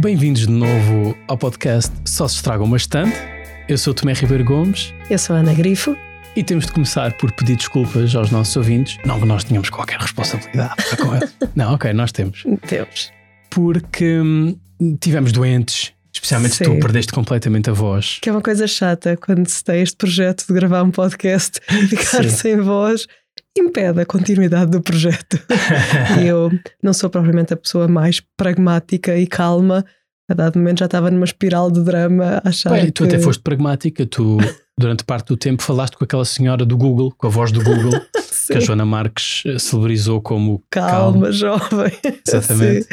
Bem-vindos de novo ao podcast Só se estragam bastante. Eu sou Tomé Ribeiro Gomes Eu sou Ana Grifo. e temos de começar por pedir desculpas aos nossos ouvintes. Não que nós tenhamos qualquer responsabilidade com eles. Não, ok, nós temos. Deus. Porque hum, tivemos doentes, especialmente Sim. tu perdeste completamente a voz. Que é uma coisa chata quando se tem este projeto de gravar um podcast e ficar Sim. sem voz impede a continuidade do projeto. e eu não sou propriamente a pessoa mais pragmática e calma. A dado momento já estava numa espiral de drama achar Bem, tu que... até foste pragmática, tu durante parte do tempo falaste com aquela senhora do Google, com a voz do Google, que a. Joana Marques eh, celebrizou como Calma, jovem. Exatamente.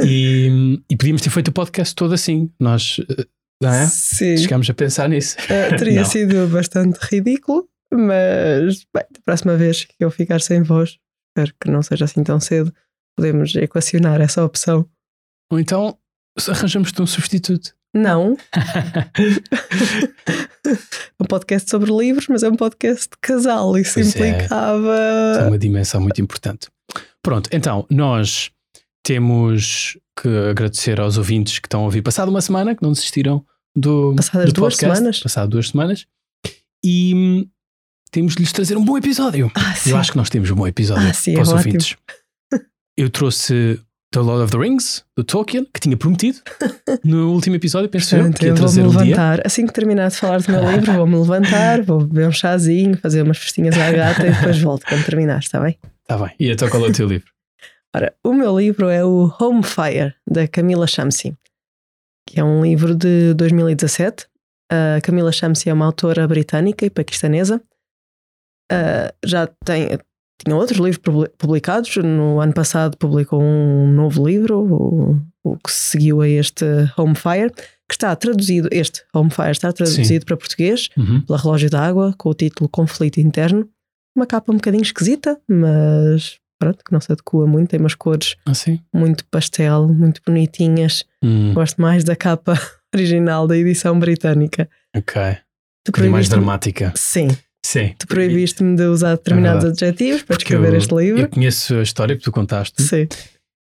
E, e podíamos ter feito o podcast todo assim. Nós eh, não é? Sim. chegámos a pensar nisso. Eh, teria Não. sido bastante ridículo, mas bem, da próxima vez que eu ficar sem voz, espero que não seja assim tão cedo, podemos equacionar essa opção. Ou então arranjamos-te um substituto. Não, um podcast sobre livros, mas é um podcast de casal, isso Pois é. Isso é implicava. uma dimensão muito importante. Pronto, então nós temos que agradecer aos ouvintes que estão a ouvir. Passado uma semana que não desistiram do, Passadas do duas podcast. semanas. Passado duas semanas. E temos de lhes trazer um bom episódio. Ah. Eu acho que nós temos um bom episódio Ah, sim, para é os ótimo. ouvintes. Eu trouxe The Lord of the Rings, do Tolkien, que tinha prometido no último episódio, penso eu, que ia trazer vou-me um dia. levantar. Assim que terminar de falar do meu livro, vou-me levantar, vou beber um chazinho, fazer umas festinhas à gata e depois volto quando terminar, está bem? Está bem. E então qual é o teu livro? Ora, o meu livro é o Home Fire, da Camila Shamsi, que é um livro de 2017. A Camila Shamsi é uma autora britânica e paquistanesa. Ah, já tem, tinha outros livros publi- publicados. No ano passado publicou um novo livro, o, o que seguiu a este Home Fire, que está traduzido, este Home Fire está traduzido para português Uhum. pela Relógio d'Água, com o título Conflito Interno. Uma capa um bocadinho esquisita, mas pronto, que não se adequa muito, tem umas cores Assim? muito pastel, muito bonitinhas. Hum, Gosto mais da capa original da edição britânica. ok. Um mais dramática. Sim, Sim. tu proibiste-me de usar determinados É adjetivos para Porque descrever eu, este livro. Eu conheço a história que tu contaste Sim,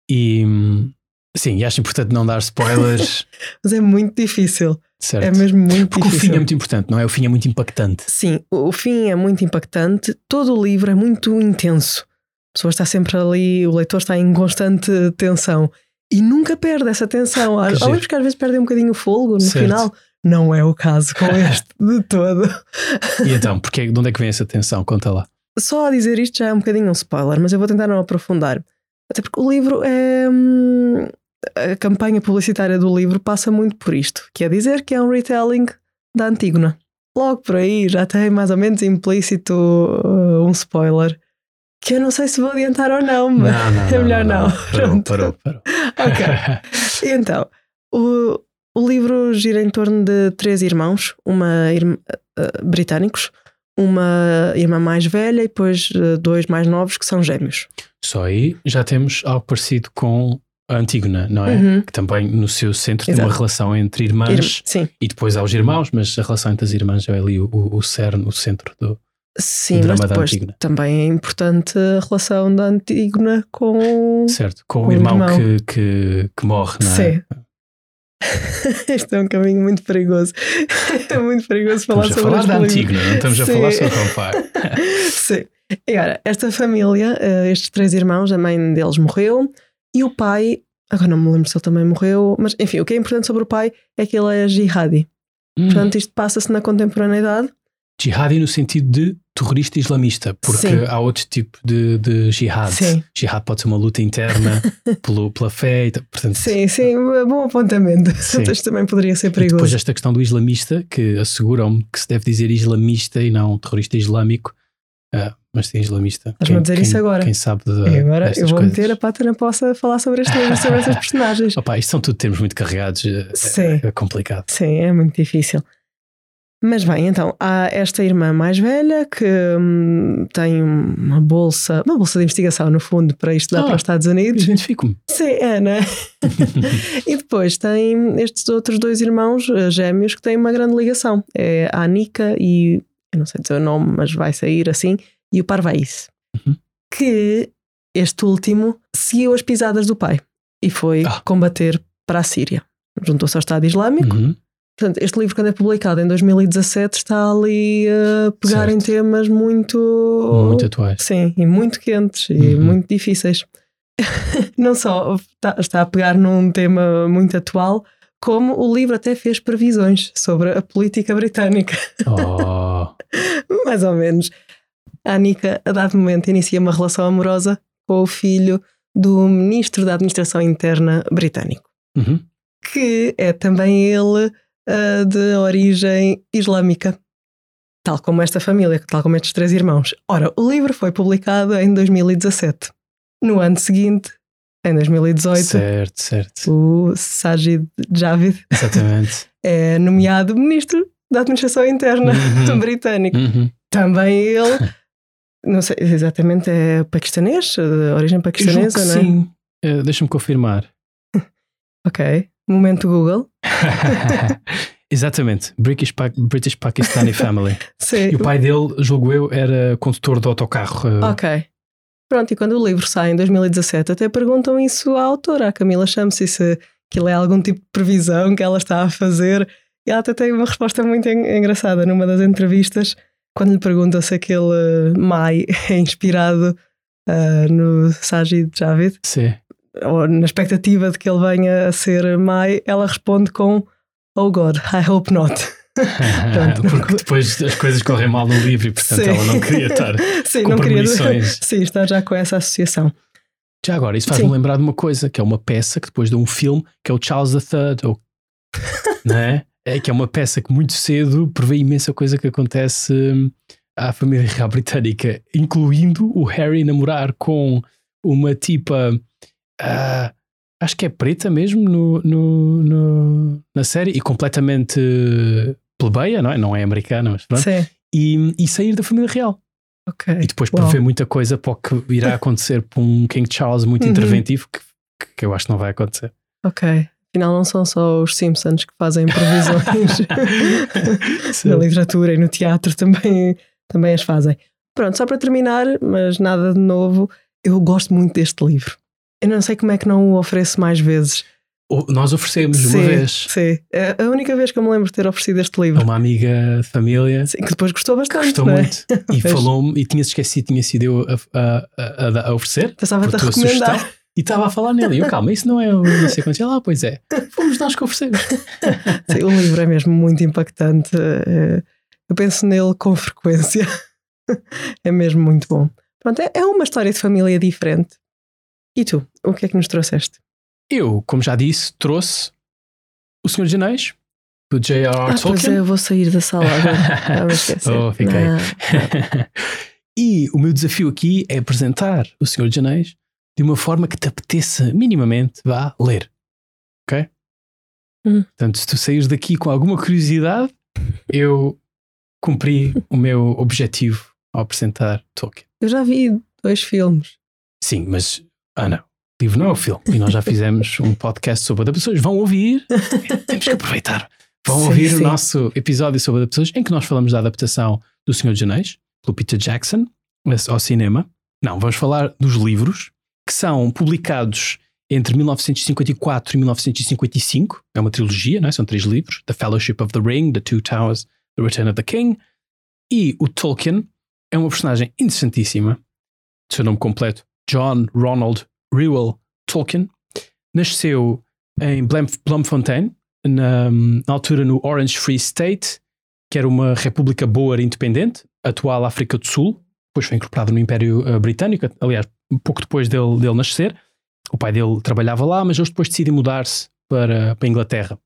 e hum, sim, e acho importante não dar spoilers. mas é muito difícil. certo. É mesmo muito Porque o difícil. fim é muito importante, não é? O fim é muito impactante. Sim, o o fim é muito impactante, todo o livro é muito intenso. A pessoa está sempre ali, o leitor está em constante tensão e nunca perde essa tensão. Há, livros que às vezes perdem um bocadinho o fôlego no Certo. final. Não é o caso com este de todo. E então, porque, de onde é que vem essa tensão? Conta lá. Só a dizer isto já é um bocadinho um spoiler, mas eu vou tentar não aprofundar. Até porque o livro é. hum, A campanha publicitária do livro passa muito por isto, que é dizer que é um retelling da Antígona. Logo por aí já tem mais ou menos implícito uh, um spoiler, que eu não sei se vou adiantar ou não, mas é melhor não. Parou, Pronto. parou, parou. Ok. E então, o, o livro gira em torno de três irmãos, uma irmã, eh, britânicos, uma irmã mais velha e depois eh, dois mais novos que são gêmeos. Só aí já temos algo parecido com a Antígona, não é? Uhum. Que também no seu centro tem uma Exato. relação entre irmãs Irm- e depois há os irmãos, mas a relação entre as irmãs é ali o, o, o cerne, o centro do. sim, mas depois também é importante a relação da Antígona com. Certo, com, Com o o irmão, irmão. Que, que, que morre, não é? Sim. este é um caminho muito perigoso. é muito perigoso falar Estamos a sobre falar este da. Antígona, não estamos a Sim. falar sobre Vampire. Sim. E agora, esta família, eh, estes três irmãos, a mãe deles morreu e o pai, agora não me lembro se ele também morreu, mas enfim, o que é importante sobre o pai é que ele é jihadi. Hum, Portanto, isto passa-se na contemporaneidade. Jihadi no sentido de terrorista islamista, porque Sim. há outro tipo de, de jihad. Sim. Jihad pode ser uma luta interna pelo, pela fé, e portanto, Sim, sim, bom apontamento. Sim. Também poderia ser E depois perigoso. esta questão do islamista, que asseguram-me que se deve dizer islamista e não terrorista islâmico. Ah, mas sim, islamista. Estás-me a dizer isso agora. Quem sabe de, E agora eu vou coisas. meter a pata na poça a falar sobre este sobre estas personagens. Opa, isto são tudo termos muito carregados. é- Sim. É complicado. Sim, é muito difícil. Mas bem, então, há esta irmã mais velha que hum, tem uma bolsa, uma bolsa de investigação, no fundo, para estudar Ah. para os Estados Unidos. Identifico-me. Sim, é, não é? e depois tem estes outros dois irmãos eh, gêmeos que têm uma grande ligação. É a Anika e, eu não sei dizer o nome, mas vai sair assim, e o Parvais. Uhum. Que este último seguiu as pisadas do pai e foi Ah. combater para a Síria. Juntou-se ao Estado Islâmico. Uhum. Portanto, este livro, quando é publicado em 2017, está ali a pegar Certo. em temas muito. Muito atuais. Sim, e muito quentes e Uhum. muito difíceis. Não só está, está a pegar num tema muito atual, como o livro até fez previsões sobre a política britânica, Oh, mais ou menos. A Anika, a dado momento, inicia uma relação amorosa com o filho do ministro da Administração Interna britânico, uhum. que é também ele ah, de origem islâmica. Tal como esta família, tal como estes três irmãos. Ora, o livro foi publicado em 2017. No ano seguinte, em 2018, certo, certo. o Sajid Javid é nomeado ministro da Administração Interna Uhum. britânico. Uhum. Também ele, não sei exatamente, é paquistanês, de origem paquistanesa, não é? sim. Eh, Deixa-me confirmar. Ok. Momento Google. Exatamente. British, Pa- British Pakistani Family. Sim. E o pai dele, julgo eu, era condutor de autocarro. eh, Ok. Pronto, e quando o livro sai em 2017, até perguntam isso à autora, à Camila Shamsi, se aquilo é algum tipo de previsão que ela está a fazer. E ela até tem uma resposta muito en- engraçada numa das entrevistas, quando lhe perguntam se aquele Mai é inspirado ah, no Sajid Javid, Sim. Ou na expectativa de que ele venha a ser Mai, ela responde com Oh God, I hope not. Porque depois as coisas correm mal no livro e, portanto, Sim. ela não queria estar Sim, com não queria. Sim, está já com essa associação. Já agora, isso faz-me lembrar de uma coisa, que é uma peça que depois deu um filme, que é o Charles III, ou, não é? é? Que é uma peça que muito cedo prevê imensa coisa que acontece hum, à família real britânica, incluindo o Harry namorar com uma tipa, ah, acho que é preta mesmo no, no- no- na série, e completamente plebeia, não é? Não é americana, mas pronto. Sim, E, e sair da família real. ok. E depois Uau. prevê muita coisa para o que irá acontecer para um King Charles muito Uhum. interventivo que, que- eu acho que não vai acontecer. Ok. Afinal, não são só os Simpsons que fazem previsões na literatura e no teatro também, também as fazem. Pronto, só para terminar, mas nada de novo, eu gosto muito deste livro. Eu não sei como é que não o ofereço mais vezes. Nós oferecemos uma sim, vez Sim. É a única vez que eu me lembro de ter oferecido este a livro. uma amiga de família Sim, que depois gostou bastante. gostou é? muito e falou-me e tinha-se esquecido, tinha sido eu a, a, a, a- a oferecer Pensava-te a recomendar. sugestão e estava a falar nele. E eu, calma, isso não é o não sei quantos. Ela, ah, pois é, fomos nós que oferecemos. Sim, o livro é mesmo muito impactante. eh, Eu penso nele com frequência. É mesmo muito bom. Pronto, é- é uma história de família diferente. E tu, o que é que nos trouxeste? Eu, como já disse, trouxe O Senhor dos Anéis, do J.R.R. Ah, pois é, Tolkien. eu vou sair da sala agora. Ah. Oh, fiquei. Não. e o meu desafio aqui é apresentar O Senhor dos Anéis de uma forma que te apeteça minimamente vá ler. Ok? Hum. Portanto, se tu saís daqui com alguma curiosidade, eu cumpri o meu objetivo ao apresentar Tolkien. Eu já vi dois filmes. Sim, mas Ana, o livro não é o filme. E nós já fizemos um podcast sobre adaptações. Vão ouvir, temos que aproveitar. Vão Sim, ouvir sim. o nosso episódio sobre adaptações em que nós falamos da adaptação do Senhor dos Anéis, pelo Peter Jackson, ao cinema. Não, vamos falar dos livros que são publicados entre 1954 e 1955. É uma trilogia, não é? são três livros: The Fellowship of the Ring, The Two Towers, The Return of the King. E o Tolkien é uma personagem interessantíssima. Seu nome completo: John Ronald Reuel Tolkien. Nasceu em Bloemfontein, na, na altura no Orange Free State, que era uma república boer independente, atual África do Sul. Depois foi incorporado no Império eh, Britânico, aliás, pouco depois dele, dele nascer. O pai dele trabalhava lá, mas eles depois decidem mudar-se para, para a Inglaterra.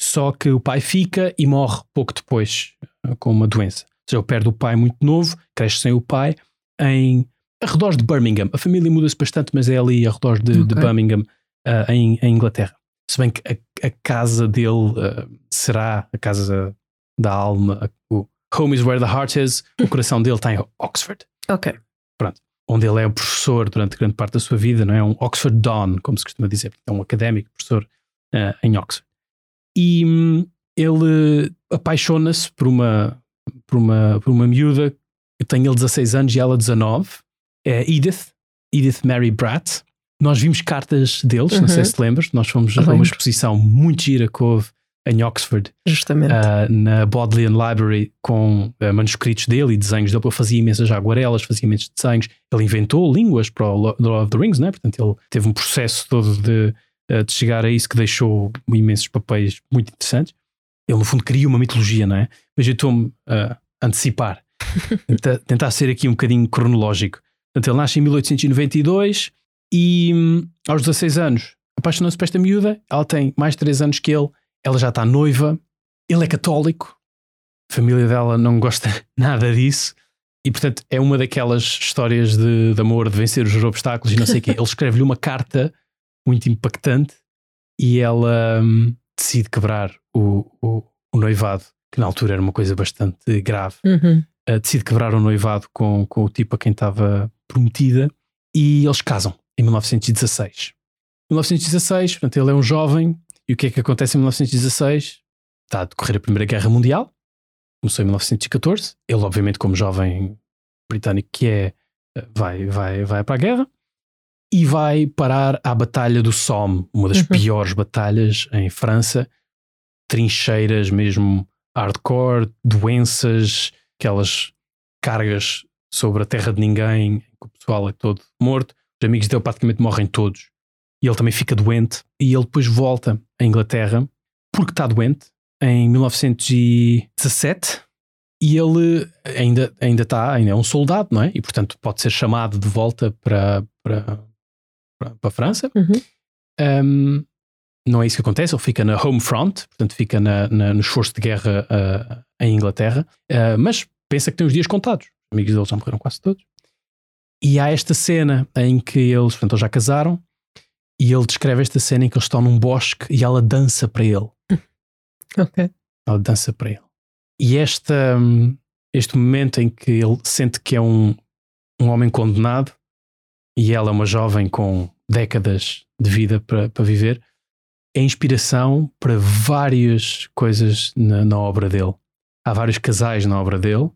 Só que o pai fica e morre pouco depois eh, com uma doença. Ou seja, perde o pai muito novo, cresce sem o pai, em arredores de Birmingham. A família muda-se bastante, mas é ali arredores de, de Ok. Birmingham, ah, em, em Inglaterra. Se bem que a, a casa dele ah, será a casa da alma, o Home is where the heart is, o coração dele está em Oxford, Ok. onde ele é um professor durante grande parte da sua vida, não é? Um Oxford Don, como se costuma dizer, é um académico, professor ah, em Oxford. E hum, ele apaixona-se por uma, por, uma, por uma miúda que tem ele 16 anos e ela 19, é Edith, Edith Mary Bratt, Nós vimos cartas deles, uhum. não sei uhum. se te lembras, nós fomos a uma exposição muito gira que houve em Oxford, Justamente. Uh, na Bodleian Library, com uh, manuscritos dele e desenhos dele. Ele fazia imensas aguarelas, fazia imensos desenhos. Ele inventou línguas para o Lord of the Rings, né? portanto, ele teve um processo todo de, uh, de chegar a isso que deixou imensos papéis muito interessantes. Ele, no fundo, cria uma mitologia, não é? Mas eu estou-me a antecipar, tentar, tentar ser aqui um bocadinho cronológico. Portanto, ele nasce em 1892 e, hum, aos 16 anos, apaixonou-se por esta miúda. Ela tem mais de 3 anos que ele ela já está noiva, ele é católico, a família dela não gosta nada disso. E portanto é uma daquelas histórias de, de amor, de vencer os obstáculos e não sei o quê. Ele escreve-lhe uma carta muito impactante e ela hum, decide quebrar o, o, o, noivado, que na altura era uma coisa bastante grave. Uhum. Uh, decide quebrar o noivado com, com o tipo a quem estava prometida e eles casam em 1916. 1916, portanto, ele é um jovem e o que é que acontece em 1916? Está a decorrer a Primeira Guerra Mundial, começou em 1914. Ele, obviamente, como jovem britânico que é, vai, vai, vai para a guerra e vai parar à Batalha do Somme, uma das uhum. piores batalhas em França. Trincheiras mesmo hardcore, doenças, aquelas cargas sobre a terra de ninguém, que o pessoal é todo morto. Os amigos dele praticamente morrem todos e ele também fica doente e ele depois volta à Inglaterra porque está doente em 1917 e ele ainda, ainda está, ainda é um soldado, não é? E portanto pode ser chamado de volta para, para, para, a França. Uhum. Um, não é isso que acontece, ele fica na home front, portanto fica na, na, no esforço de guerra uh, em Inglaterra, uh, mas pensa que tem os dias contados. Os amigos dele já morreram quase todos. E há esta cena em que eles, portanto, eles já casaram, e ele descreve esta cena em que eles estão num bosque e ela dança para ele. Ok. Ela dança para ele. E esta, este momento em que ele sente que é um, um homem condenado e ela é uma jovem com décadas de vida para, para viver, é inspiração para várias coisas na, na, obra dele. Há vários casais na obra dele.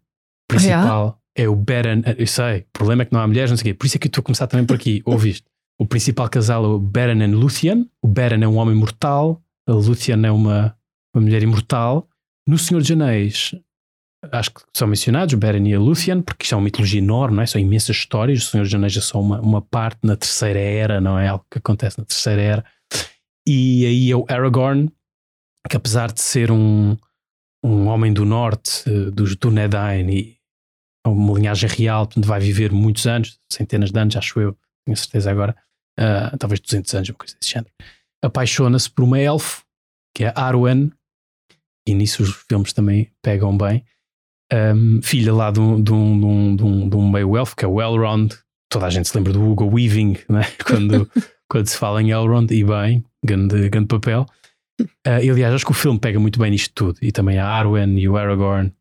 Principal é o Baron. Eu sei, o problema é que não há mulheres, não sei o quê. Por isso é que eu estou a começar também por aqui. Ouviste? O principal casal é o Beren e Luthien. O Beren é um homem mortal, a Luthien é uma, uma mulher imortal. No Senhor dos Anéis, acho que são mencionados o Beren e a Luthien, porque isto é uma mitologia enorme, não é? São imensas histórias. O Senhor dos Anéis é só uma, uma parte na Terceira Era, não é? Algo que acontece na Terceira Era. E aí é o Aragorn, que apesar de ser um, um homem do norte, uh, dos Dúnedain, e uma linhagem real, portanto vai viver muitos anos, centenas de anos, acho eu, tenho certeza agora, uh, talvez 200 anos, uma coisa desse género, apaixona-se por uma elfo, que é Arwen, e nisso os filmes também pegam bem, um, filha lá de um, de, um, de, um, de um meio elfo, que é o Elrond, toda a gente se lembra do Hugo Weaving, né? quando, quando se fala em Elrond, e bem, grande, grande papel. Uh, e aliás, acho que o filme pega muito bem nisto tudo, e também a Arwen e o Aragorn,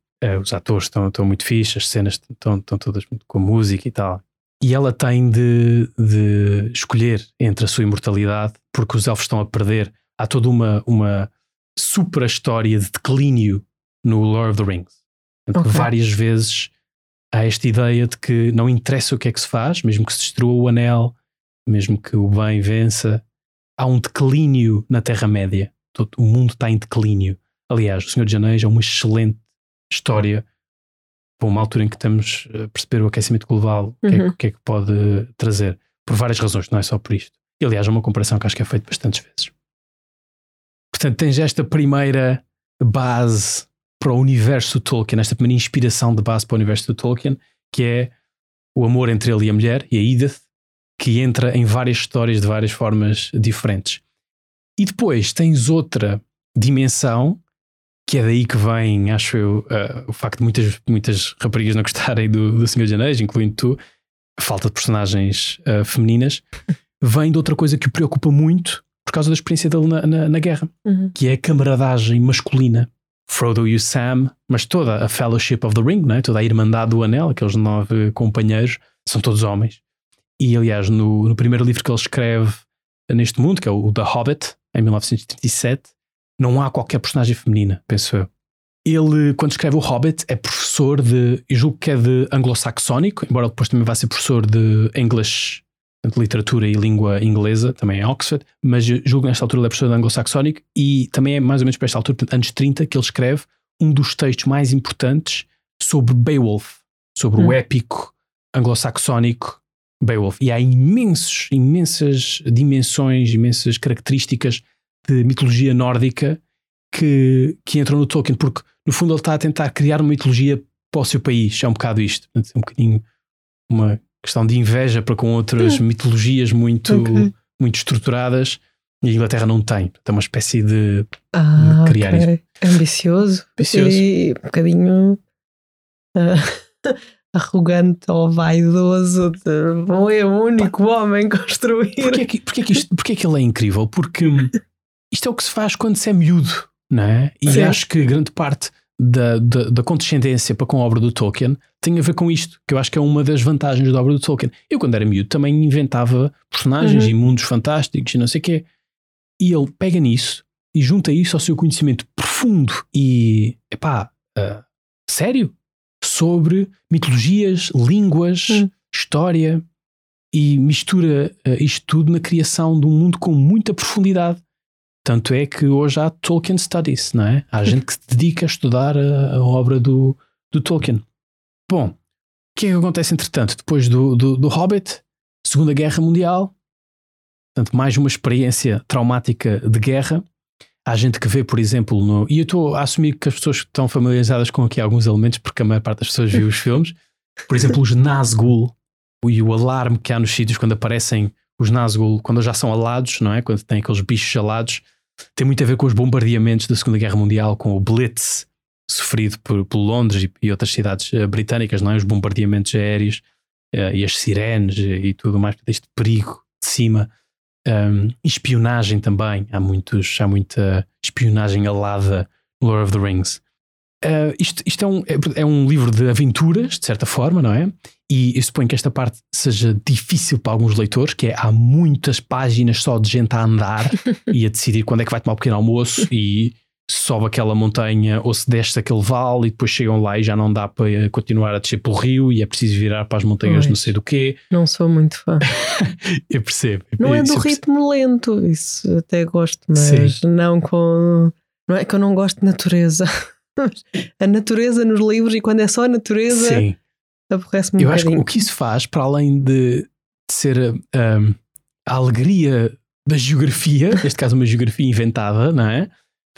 os atores estão, estão muito fixos, as cenas estão, estão todas com música e tal e ela tem de, de, escolher entre a sua imortalidade, porque os elfos estão a perder. Há toda uma, uma super história de declínio no Lord of the Rings. Okay. Várias vezes há esta ideia de que não interessa o que é que se faz, mesmo que se destrua o anel, mesmo que o bem vença, há um declínio na Terra-média. O mundo está em declínio. Aliás, o Senhor de Anéis é uma excelente história para uma altura em que estamos a perceber o aquecimento global, o uhum. que, é, que, é, que pode trazer, por várias razões, não é só por isto. E aliás, é uma comparação que acho que é feita bastantes vezes. Portanto, tens esta primeira base para o universo Tolkien, esta primeira inspiração de base para o universo do Tolkien, que é o amor entre ele e a mulher, e a Edith, que entra em várias histórias de várias formas diferentes. E depois tens outra dimensão que é daí que vem, acho eu, uh, o facto de muitas, muitas raparigas não gostarem do, do Senhor de Anéis, incluindo tu, a falta de personagens uh, femininas, vem de outra coisa que o preocupa muito por causa da experiência dele na, na, na guerra, uhum. que é a camaradagem masculina. Frodo e o Sam, mas toda a Fellowship of the Ring, não é? toda a Irmandade do Anel, aqueles nove companheiros, são todos homens. E aliás, no, no primeiro livro que ele escreve neste mundo, que é o The Hobbit, em 1937, não há qualquer personagem feminina, penso eu. Ele, quando escreve o Hobbit, é professor de, julgo que é de anglo-saxónico, embora depois também vá ser professor de English portanto, literatura e língua inglesa, também em Oxford, mas julgo que nesta altura ele é professor de anglo-saxónico e também é mais ou menos para esta altura, portanto, anos 30, que ele escreve um dos textos mais importantes sobre Beowulf, sobre hum. o épico anglo-saxónico Beowulf. E há imensos, imensas dimensões, imensas características de mitologia nórdica que, que entram no Tolkien, porque no fundo ele está a tentar criar uma mitologia para o seu país. É um bocado isto. É um bocadinho uma questão de inveja para com outras hum. mitologias muito, okay. muito estruturadas e a Inglaterra não tem. É uma espécie de, ah, de criar okay. isso. Ambicioso. Ambicioso. E um bocadinho. Uh, arrogante ou vaidoso de vou é o único Pá, homem construir. Porquê que, porquê, que isto, porquê que ele é incrível? Porque isto é o que se faz quando se é miúdo, não é? E Sim. acho que grande parte da, da, da, condescendência para com a obra do Tolkien tem a ver com isto, que eu acho que é uma das vantagens da obra do Tolkien. Eu, quando era miúdo, também inventava personagens uhum. e mundos fantásticos e não sei o quê. E ele pega nisso e junta isso ao seu conhecimento profundo e, epá, uh, sério, sobre mitologias, línguas, hum. história e mistura uh, isto tudo na criação de um mundo com muita profundidade. Tanto é que hoje há Tolkien Studies, não é? Há gente que se dedica a estudar a, a obra do, do Tolkien. Bom, o que é que acontece entretanto? Depois do, do, do Hobbit, Segunda Guerra Mundial, portanto, mais uma experiência traumática de guerra. Há gente que vê, por exemplo, no. E eu estou a assumir que as pessoas estão familiarizadas com aqui alguns elementos, porque a maior parte das pessoas viu os filmes. Por exemplo, os Nazgûl e o alarme que há nos sítios quando aparecem os Nazgûl, quando já são alados, não é? Quando tem aqueles bichos alados, tem muito a ver com os bombardeamentos da Segunda Guerra Mundial, com o Blitz sofrido por, por Londres e, e, outras cidades uh, britânicas, não é? Os bombardeamentos aéreos uh, e as sirenes e tudo mais, este perigo de cima. Um, espionagem também, há, muitos, há muita espionagem alada no Lord of the Rings. Uh, isto, isto é, um, é, é, um livro de aventuras, de certa forma, não é? E eu suponho que esta parte seja difícil para alguns leitores, que é há muitas páginas só de gente a andar e a decidir quando é que vai tomar o um pequeno almoço e sobe aquela montanha ou se desce aquele vale e depois chegam lá e já não dá para continuar a descer pelo rio e é preciso virar para as montanhas não sei do quê. Não sou muito fã. eu percebo. Não é do ritmo lento, isso até gosto, mas Sim. não com. Não é que eu não gosto de natureza. a natureza nos livros e quando é só a natureza Sim. Aborrece-me um Eu acho que o que isso faz, para além de, ser um, a alegria da geografia, neste caso uma geografia inventada, não é?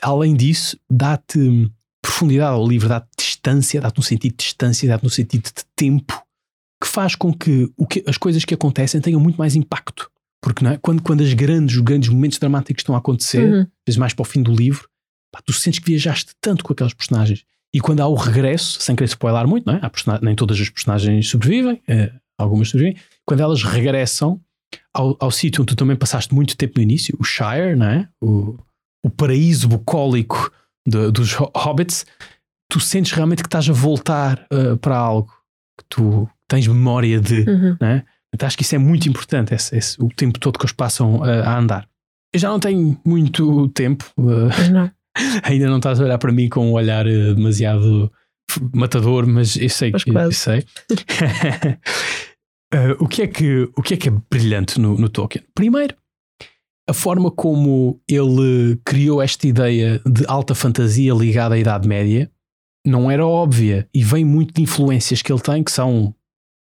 além disso, dá-te profundidade ao livro, dá-te distância, dá-te um sentido de distância, dá-te um sentido de tempo que faz com que, o que as coisas que acontecem tenham muito mais impacto. Porque é? quando, quando as grandes, os grandes momentos dramáticos estão a acontecer, uhum. vezes mais para o fim do livro, pá, tu sentes que viajaste tanto com aqueles personagens. E quando há o regresso, sem querer spoiler muito, não é? nem todas as personagens sobrevivem, é, algumas sobrevivem. Quando elas regressam ao, ao sítio onde tu também passaste muito tempo no início, o Shire, não é? O, o paraíso bucólico de, dos hobbits, tu sentes realmente que estás a voltar uh, para algo que tu tens memória de, uhum. né? Então acho que isso é muito importante, esse, esse, o tempo todo que eles passam uh, a andar. Eu já não tenho muito tempo, uh. ainda não estás a olhar para mim com um olhar demasiado matador, mas eu sei que eu sei. o, que é que, o que é que é brilhante no, no Tolkien? Primeiro, a forma como ele criou esta ideia de alta fantasia ligada à Idade Média não era óbvia e vem muito de influências que ele tem que são,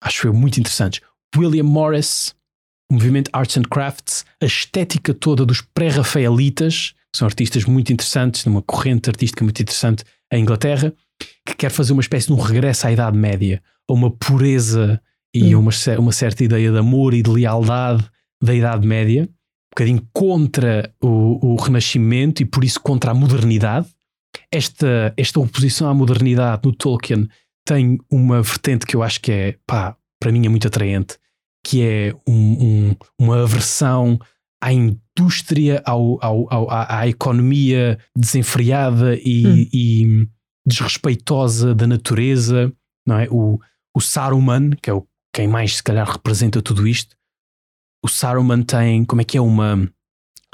acho eu, muito interessantes. William Morris, o movimento Arts and Crafts, a estética toda dos pré-rafaelitas, são artistas muito interessantes, numa corrente artística muito interessante em Inglaterra, que quer fazer uma espécie de um regresso à Idade Média, a uma pureza e hum. uma, uma certa ideia de amor e de lealdade da Idade Média bocadinho contra o, o Renascimento e por isso contra a modernidade. Esta, esta oposição à modernidade no Tolkien tem uma vertente que eu acho que é, pá, para mim é muito atraente, que é um, um, uma aversão à indústria, ao, ao, ao à, à, economia desenfreada e, hum. e, desrespeitosa da natureza, não é? O, o Saruman, que é o, quem mais se calhar representa tudo isto, o Saruman tem, como é que é, uma.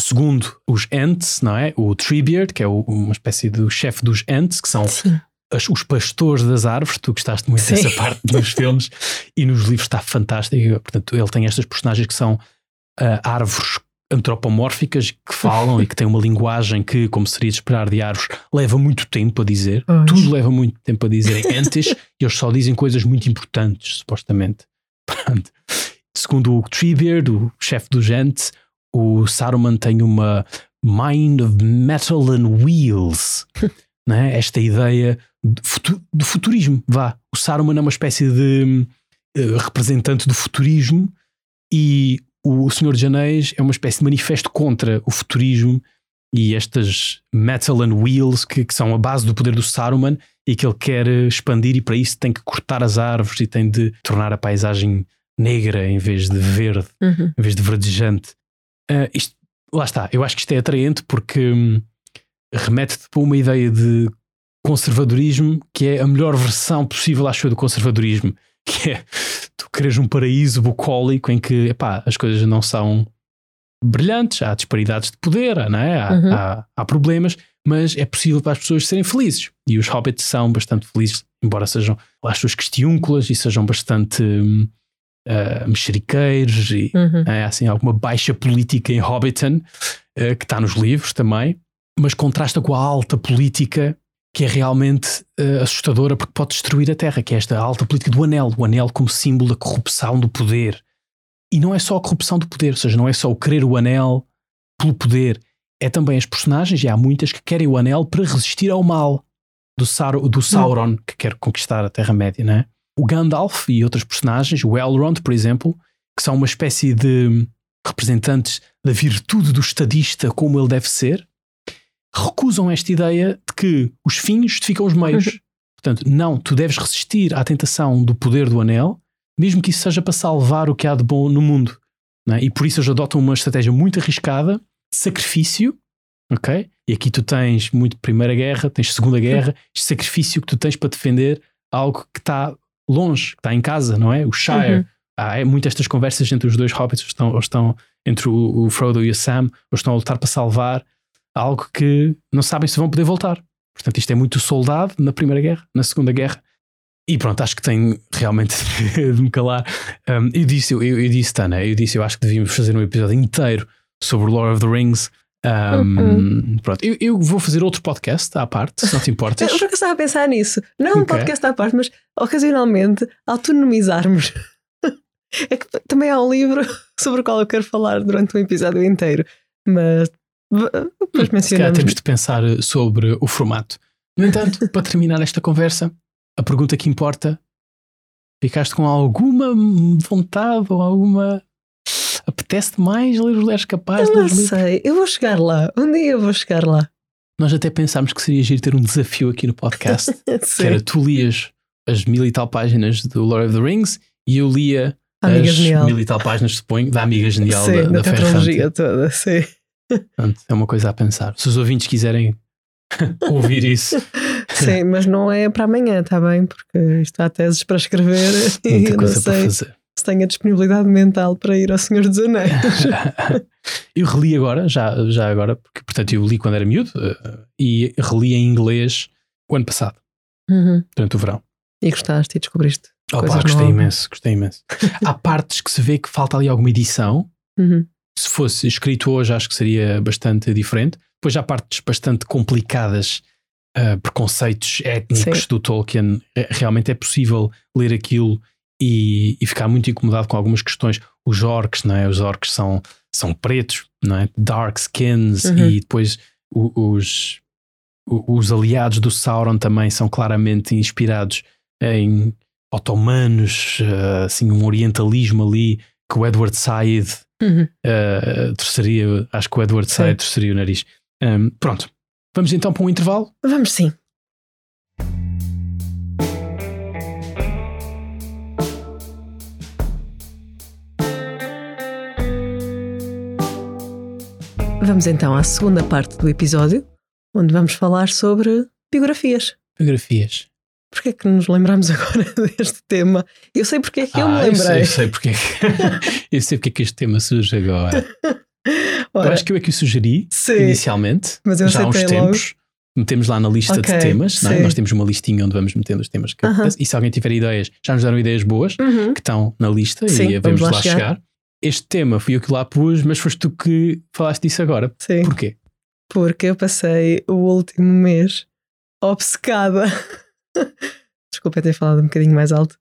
Segundo os Ents, não é? O Treebeard, que é o, uma espécie do chefe dos Ents, que são Sim. os pastores das árvores, tu gostaste muito Sim. dessa parte nos filmes e nos livros está fantástico. Portanto, ele tem estas personagens que são ah, árvores antropomórficas que falam e que têm uma linguagem que, como seria de esperar de árvores, leva muito tempo a dizer. Pois. Tudo leva muito tempo a dizer antes e eles só dizem coisas muito importantes, supostamente. Pronto. Segundo o Treebeard, o chefe do gente, o Saruman tem uma mind of metal and wheels. né? Esta ideia de futurismo. Vá. O Saruman é uma espécie de eh, representante do futurismo e o Senhor dos Anéis é uma espécie de manifesto contra o futurismo e estas metal and wheels que, que são a base do poder do Saruman e que ele quer expandir e para isso tem que cortar as árvores e tem de tornar a paisagem negra em vez de verde, Uhum. em vez de verdejante. Ah, isto, lá está, eu acho que isto é atraente porque hum, remete-te para uma ideia de conservadorismo que é a melhor versão possível, acho eu, do conservadorismo, que é tu queres um paraíso bucólico em que epá, as coisas não são brilhantes, há disparidades de poder, não é? há, Uhum. há- há problemas, mas é possível para as pessoas serem felizes. E os hobbits são bastante felizes, embora sejam as suas questiúnculas e sejam bastante ah, mexeriqueiros e Uhum. é assim alguma baixa política em Hobbiton eh, que está nos livros também, mas contrasta com a alta política que é realmente eh, assustadora porque pode destruir a Terra, que é esta alta política do anel, o anel como símbolo da corrupção do poder. E não é só a corrupção do poder, ou seja, não é só o querer o anel pelo poder, é também as personagens, e há muitas que querem o anel para resistir ao mal do, Sar do Sauron, que quer conquistar a Terra-média, não é? O Gandalf e outras personagens, o Elrond, por exemplo, que são uma espécie de representantes da virtude do estadista como ele deve ser, recusam esta ideia de que os fins justificam os meios. Portanto, não, tu deves resistir à tentação do poder do anel, mesmo que isso seja para salvar o que há de bom no mundo. é? E por isso eles adotam uma estratégia muito arriscada, sacrifício, ok? E aqui tu tens muito Primeira Guerra, tens Segunda Guerra, este sacrifício que tu tens para defender algo que está longe, que está em casa, não é? O Shire. Uhum. Há é muito estas conversas entre os dois hobbits, ou estão, ou estão entre o, o Frodo e o Sam, ou estão a lutar para salvar algo que não sabem se vão poder voltar. Portanto, isto é muito soldado na Primeira Guerra, na Segunda Guerra. E pronto, acho que tenho realmente de me calar. Um, eu disse, eu, eu disse, Tana, eu disse, eu acho que devíamos fazer um episódio inteiro sobre Lord of the Rings. Um, Pronto, eu, eu vou fazer outro podcast à parte, se não te importas. Eu acaso estava a pensar nisso. Não um podcast à parte, mas ocasionalmente autonomizarmos. É que também há um livro sobre o qual eu quero falar durante um episódio inteiro. Mas depois Se calhar mencionamos. temos de pensar eh, sobre o formato. No entanto, para terminar esta conversa, a pergunta que importa: ficaste com alguma vontade ou alguma. Apetece-te mais ler os Leres Capazes? Eu não sei, eu vou chegar lá. Um dia eu vou chegar lá. Nós até pensámos que seria giro ter um desafio aqui no podcast. que era tu lias as mil e tal páginas do Lord of the Rings e eu lia amiga as genial. mil e tal páginas, suponho, da amiga genial Sim, da, da da toda, sim. Portanto, é uma coisa a pensar. Se os ouvintes quiserem ouvir isso, Sim, mas não é para amanhã, está bem? Porque isto há teses para escrever e muita não coisa para sei fazer. se tenho a disponibilidade mental para ir ao Senhor dos Anéis. eu reli agora, já, já agora, porque portanto eu li quando era miúdo eh, e reli em inglês o ano passado, Uhum. durante o verão. E gostaste e descobriste. Opa, Coisas gostei novas. imenso, gostei imenso. Há partes que se vê que falta ali alguma edição. Uhum. Se fosse escrito hoje, acho que seria bastante diferente. Depois há partes bastante complicadas, ah, preconceitos étnicos Sim. do Tolkien. É- realmente é possível ler aquilo e, e ficar muito incomodado com algumas questões. Os orcs, não é? Os orcs são, são pretos, não é? Dark skins Uhum. e depois os, os aliados do Sauron também são claramente inspirados em otomanos, ah, assim, um orientalismo ali que o Edward Said Uhum. uh, terceiraria, acho que o Edward Sim. Said terceiraria o nariz. Um, pronto, vamos então para um intervalo. Vamos sim. Vamos então à segunda parte do episódio, onde vamos falar sobre biografias. Biografias. Porquê é que nos lembramos agora deste tema? Eu sei porque é que eu me Ah, eu sei, lembrei. eu sei porque é que, eu sei porque é que este tema surge agora. eu Ora, acho que eu é que o sugeri sim, inicialmente, mas eu já há uns aceitei logo. tempos, metemos lá na lista Ok, de temas. não é? Nós temos uma listinha onde vamos metendo os temas que Aham. apetece. E se alguém tiver ideias, já nos deram ideias boas Uhum. que estão na lista Sim, e vamos lá lá chegar. chegar. Este tema fui eu que lá pus, mas foste tu que falaste disso agora. Sim, Porquê? porque eu passei o último mês obcecada. Desculpa ter falado um bocadinho mais alto.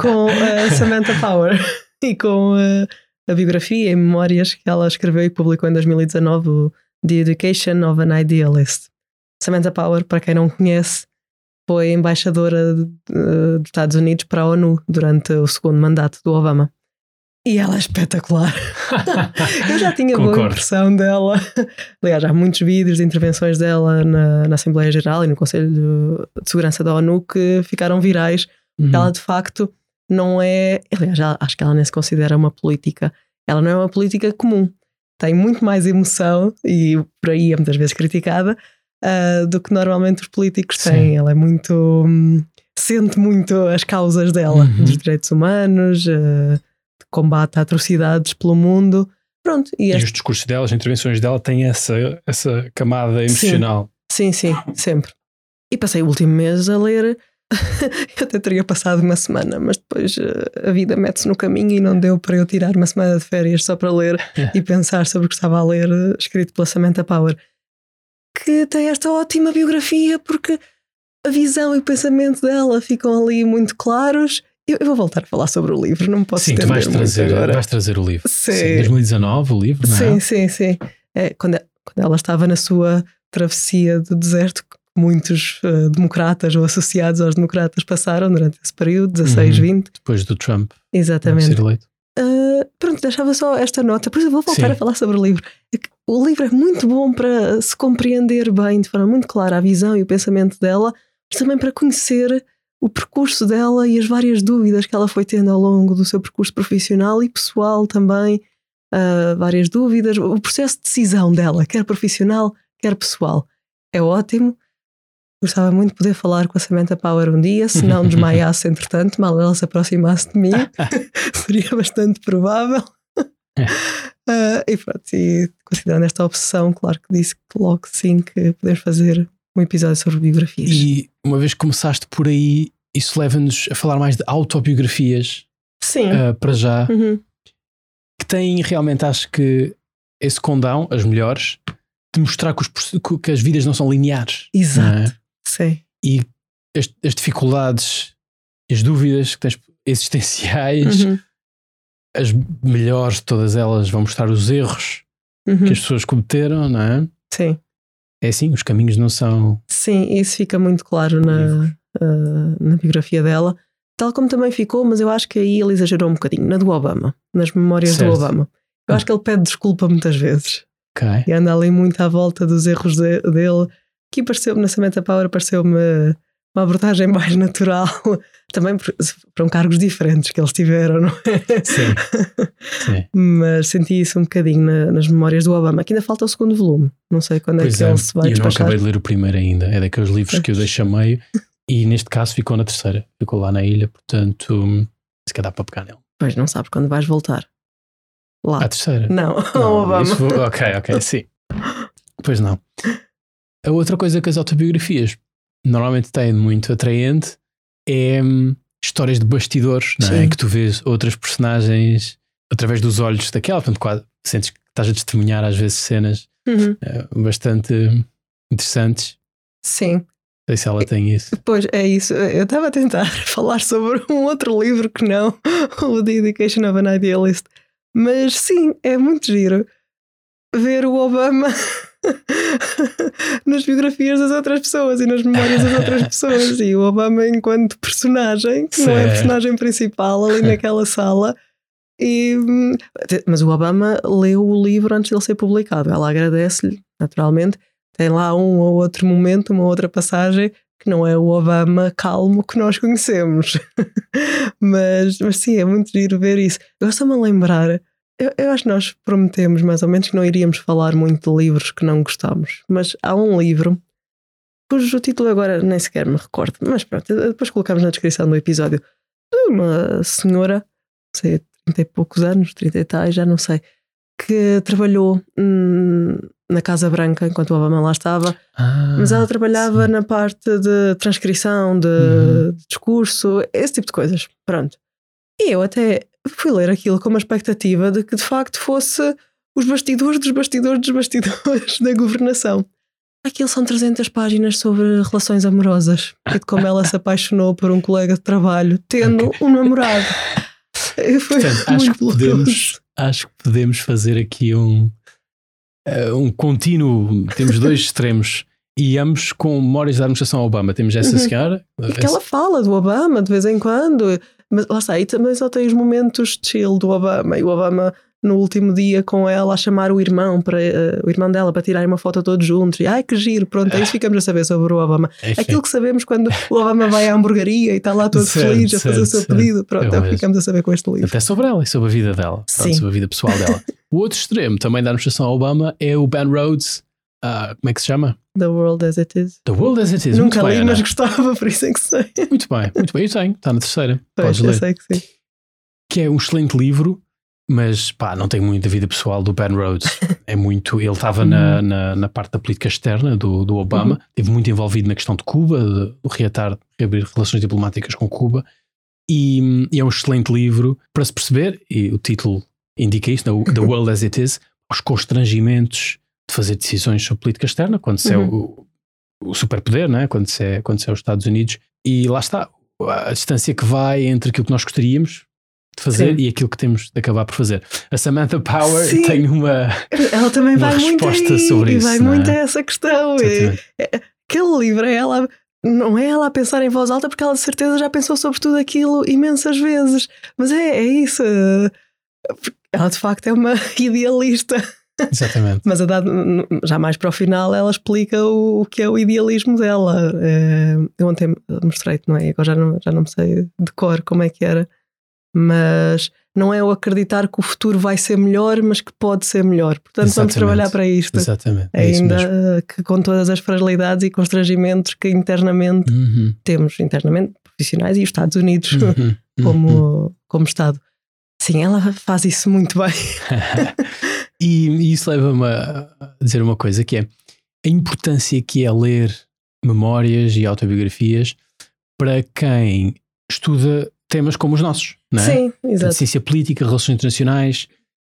Com a Samantha Power e com a, a biografia e memórias que ela escreveu e publicou em 2019, o The Education of an Idealist. Samantha Power, para quem não conhece, foi embaixadora de- de- dos Estados Unidos para a ONU durante o segundo mandato do Obama. E ela é espetacular. Eu já tinha boa Concordo. impressão dela. Aliás, há muitos vídeos de intervenções dela na, na Assembleia Geral e no Conselho de, de Segurança da ONU que ficaram virais. Uhum. Ela, de facto, não é. Aliás, acho que ela nem se considera uma política. Ela não é uma política comum. Tem muito mais emoção e por aí é muitas vezes criticada ah, do que normalmente os políticos Sim. têm. Ela é muito. hum, sente muito as causas dela, Uhum. dos direitos humanos, de combate a atrocidades pelo mundo. Pronto, e E este os discursos dela, as intervenções dela têm essa, essa camada emocional. Sim, sim, sempre. E passei o último mês a ler. eu até teria passado uma semana, mas depois eh, a vida mete-se no caminho e não deu para eu tirar uma semana de férias só para ler e pensar sobre o que estava a ler, eh, escrito pela Samantha Power. Que tem esta ótima biografia porque a visão e o pensamento dela ficam ali muito claros. Eu, eu vou voltar a falar sobre o livro, não posso Sim, tu vais trazer, agora. vais trazer o livro. Sim. 2019, o livro, não é? Sim, sim, sim. É, quando, quando ela estava na sua travessia do deserto, muitos eh, democratas ou associados aos democratas passaram durante esse período, 16, Uhum. 20. Depois do Trump Exatamente. ser eleito. Ah, pronto, deixava só esta nota, por isso eu vou voltar Sim. a falar sobre o livro. É O livro é muito bom para se compreender bem, de forma muito clara, a visão e o pensamento dela, mas também para conhecer o percurso dela e as várias dúvidas que ela foi tendo ao longo do seu percurso profissional e pessoal também. ah, várias dúvidas, o processo de decisão dela, quer profissional, quer pessoal. É ótimo. Gostava muito de poder falar com a Samantha Power um dia, se não desmaiasse entretanto, mal ela se aproximasse de mim. Seria bastante provável. Ah, e pronto, e considerando esta obsessão, claro que disse que logo sim que podemos fazer um episódio sobre biografias. E uma vez que começaste por aí, isso leva-nos a falar mais de autobiografias sim. ah, para já, Uhum. que têm realmente, acho que, esse condão, as melhores, de mostrar que, os que as vidas não são lineares. é? Exato. Sim. E as, as dificuldades, as dúvidas que tens existenciais, Uhum. as melhores de todas elas vão mostrar os erros Uhum. que as pessoas cometeram, não é? Sim. É assim, os caminhos não são. Sim, isso fica muito claro na, ah, na biografia dela. Tal como também ficou, mas eu acho que aí ele exagerou um bocadinho, na do Obama, nas memórias Certo. do Obama. Eu acho que ele pede desculpa muitas vezes. Ok. e anda ali muito à volta dos erros de- dele. Aqui pareceu-me, na Samantha Power, pareceu-me uma abordagem mais natural, também um cargos diferentes que eles tiveram, não é? Sim. Sim. Mas senti isso um bocadinho na- nas memórias do Obama, que ainda falta o segundo volume. Não sei quando é Pois que é, ele se vai e eu não despachar. acabei de ler o primeiro ainda. É daqueles livros que eu deixo a meio e neste caso ficou na terceira. Ficou lá na ilha, portanto, hum, se calhar dá para pegar nele. Pois não sabes quando vais voltar. Lá. À terceira. Não, Não, Obama. isso ok, ok, sim. Pois não. A outra coisa que as autobiografias normalmente têm muito atraente é hum, histórias de bastidores, não é? Sim. Que tu vês outras personagens através dos olhos daquela, portanto, quase sentes que estás a testemunhar às vezes cenas Uhum. eh, bastante interessantes. Sim. Sei se ela tem isso. Pois é isso. Eu estava a tentar falar sobre um outro livro que não, o The Education of an Idealist. Mas sim, é muito giro ver o Obama nas biografias das outras pessoas e nas memórias das outras pessoas. E o Obama enquanto personagem, que não é a personagem principal ali naquela sala. E, hum, mas o Obama leu o livro antes de ele ser publicado. Ela agradece-lhe, naturalmente. Tem lá um ou outro momento, uma outra passagem que não é o Obama calmo que nós conhecemos. mas, mas sim, é muito giro ver isso. Eu estou-me a lembrar, eu, eu acho que nós prometemos mais ou menos que não iríamos falar muito de livros que não gostamos, mas há um livro cujo título agora nem sequer me recordo, mas pronto, depois colocamos na descrição do episódio de uma senhora, não sei, 30 e poucos anos, 30 e tais, já não sei, que trabalhou hum, na Casa Branca enquanto o Obama lá estava, Ah, mas ela trabalhava sim. na parte de transcrição, de, Uhum. de discurso, esse tipo de coisas. Pronto. E eu até fui ler aquilo com uma expectativa de que de facto fosse os bastidores dos bastidores dos bastidores da governação. Aquilo são 300 páginas sobre relações amorosas e de como ela se apaixonou por um colega de trabalho tendo um namorado. Foi Portanto, acho que podemos, acho que podemos fazer aqui um, eh, um contínuo. Temos dois extremos e ambos com memórias da administração Obama. Temos essa Uhum. senhora. E que ela fala do Obama de vez em quando, mas lá está, e também só tem os momentos chill do Obama. E o Obama, no último dia, com ela, a chamar o irmão, para, eh, o irmão dela para tirar uma foto todos juntos. E ai que giro, pronto, é isso que ficamos a saber sobre o Obama. Enfim, Aquilo que sabemos quando o Obama vai à hamburgueria e está lá todo Certo, feliz a fazer o certo, seu certo. pedido. Pronto, É o ficamos a saber com este livro. Até sobre ela e sobre a vida dela. Pronto, sobre a vida pessoal dela. o outro extremo também da administração Obama é o Ben Rhodes. ah, como é que se chama? The World as It Is. The World as It Is. Nunca muito li, bem, mas gostava, por isso é que sei. Muito bem, muito bem. Eu tenho, está na terceira. Pois, Podes eu ler. sei que sim. que é um excelente livro, mas pá, não tem muito da vida pessoal do Ben Rhodes. É muito. Ele estava na, na, na parte da política externa do, do Obama, Uhum. esteve muito envolvido na questão de Cuba, de, de reatar, reabrir relações diplomáticas com Cuba, e, e é um excelente livro para se perceber, e o título indica isso, The, World as It Is, os constrangimentos de fazer decisões sobre política externa, quando se é o, o superpoder, né? quando, se é, quando se é os Estados Unidos, e lá está, a distância que vai entre aquilo que nós gostaríamos de fazer Sim. e aquilo que temos de acabar por fazer. A Samantha Power Sim. tem uma. Ela também Uma vai muito resposta aí, sobre e isso, vai não é? muito a essa questão. E- Exatamente. aquele livro é ela. Não é ela a pensar em voz alta, porque ela de certeza já pensou sobre tudo aquilo imensas vezes. Mas é, é isso. Ela de facto é uma idealista. Exatamente. Mas a dado, já mais para o final ela explica o, o que é o idealismo dela. É, eu ontem mostrei-te, não é? Agora já não, já não me sei de cor como é que era. Mas não é o acreditar que o futuro vai ser melhor, mas que pode ser melhor. Portanto, vamos Exatamente. trabalhar para isto. Exatamente. É Ainda que com todas as fragilidades e constrangimentos que internamente Uhum, temos, internamente profissionais e os Estados Unidos uhum, uhum. como, como Estado. Sim, ela faz isso muito bem. e, e isso leva-me a a dizer uma coisa que é a importância que é ler memórias e autobiografias para quem estuda temas como os nossos, não é? Sim, exato. ciência política, relações internacionais,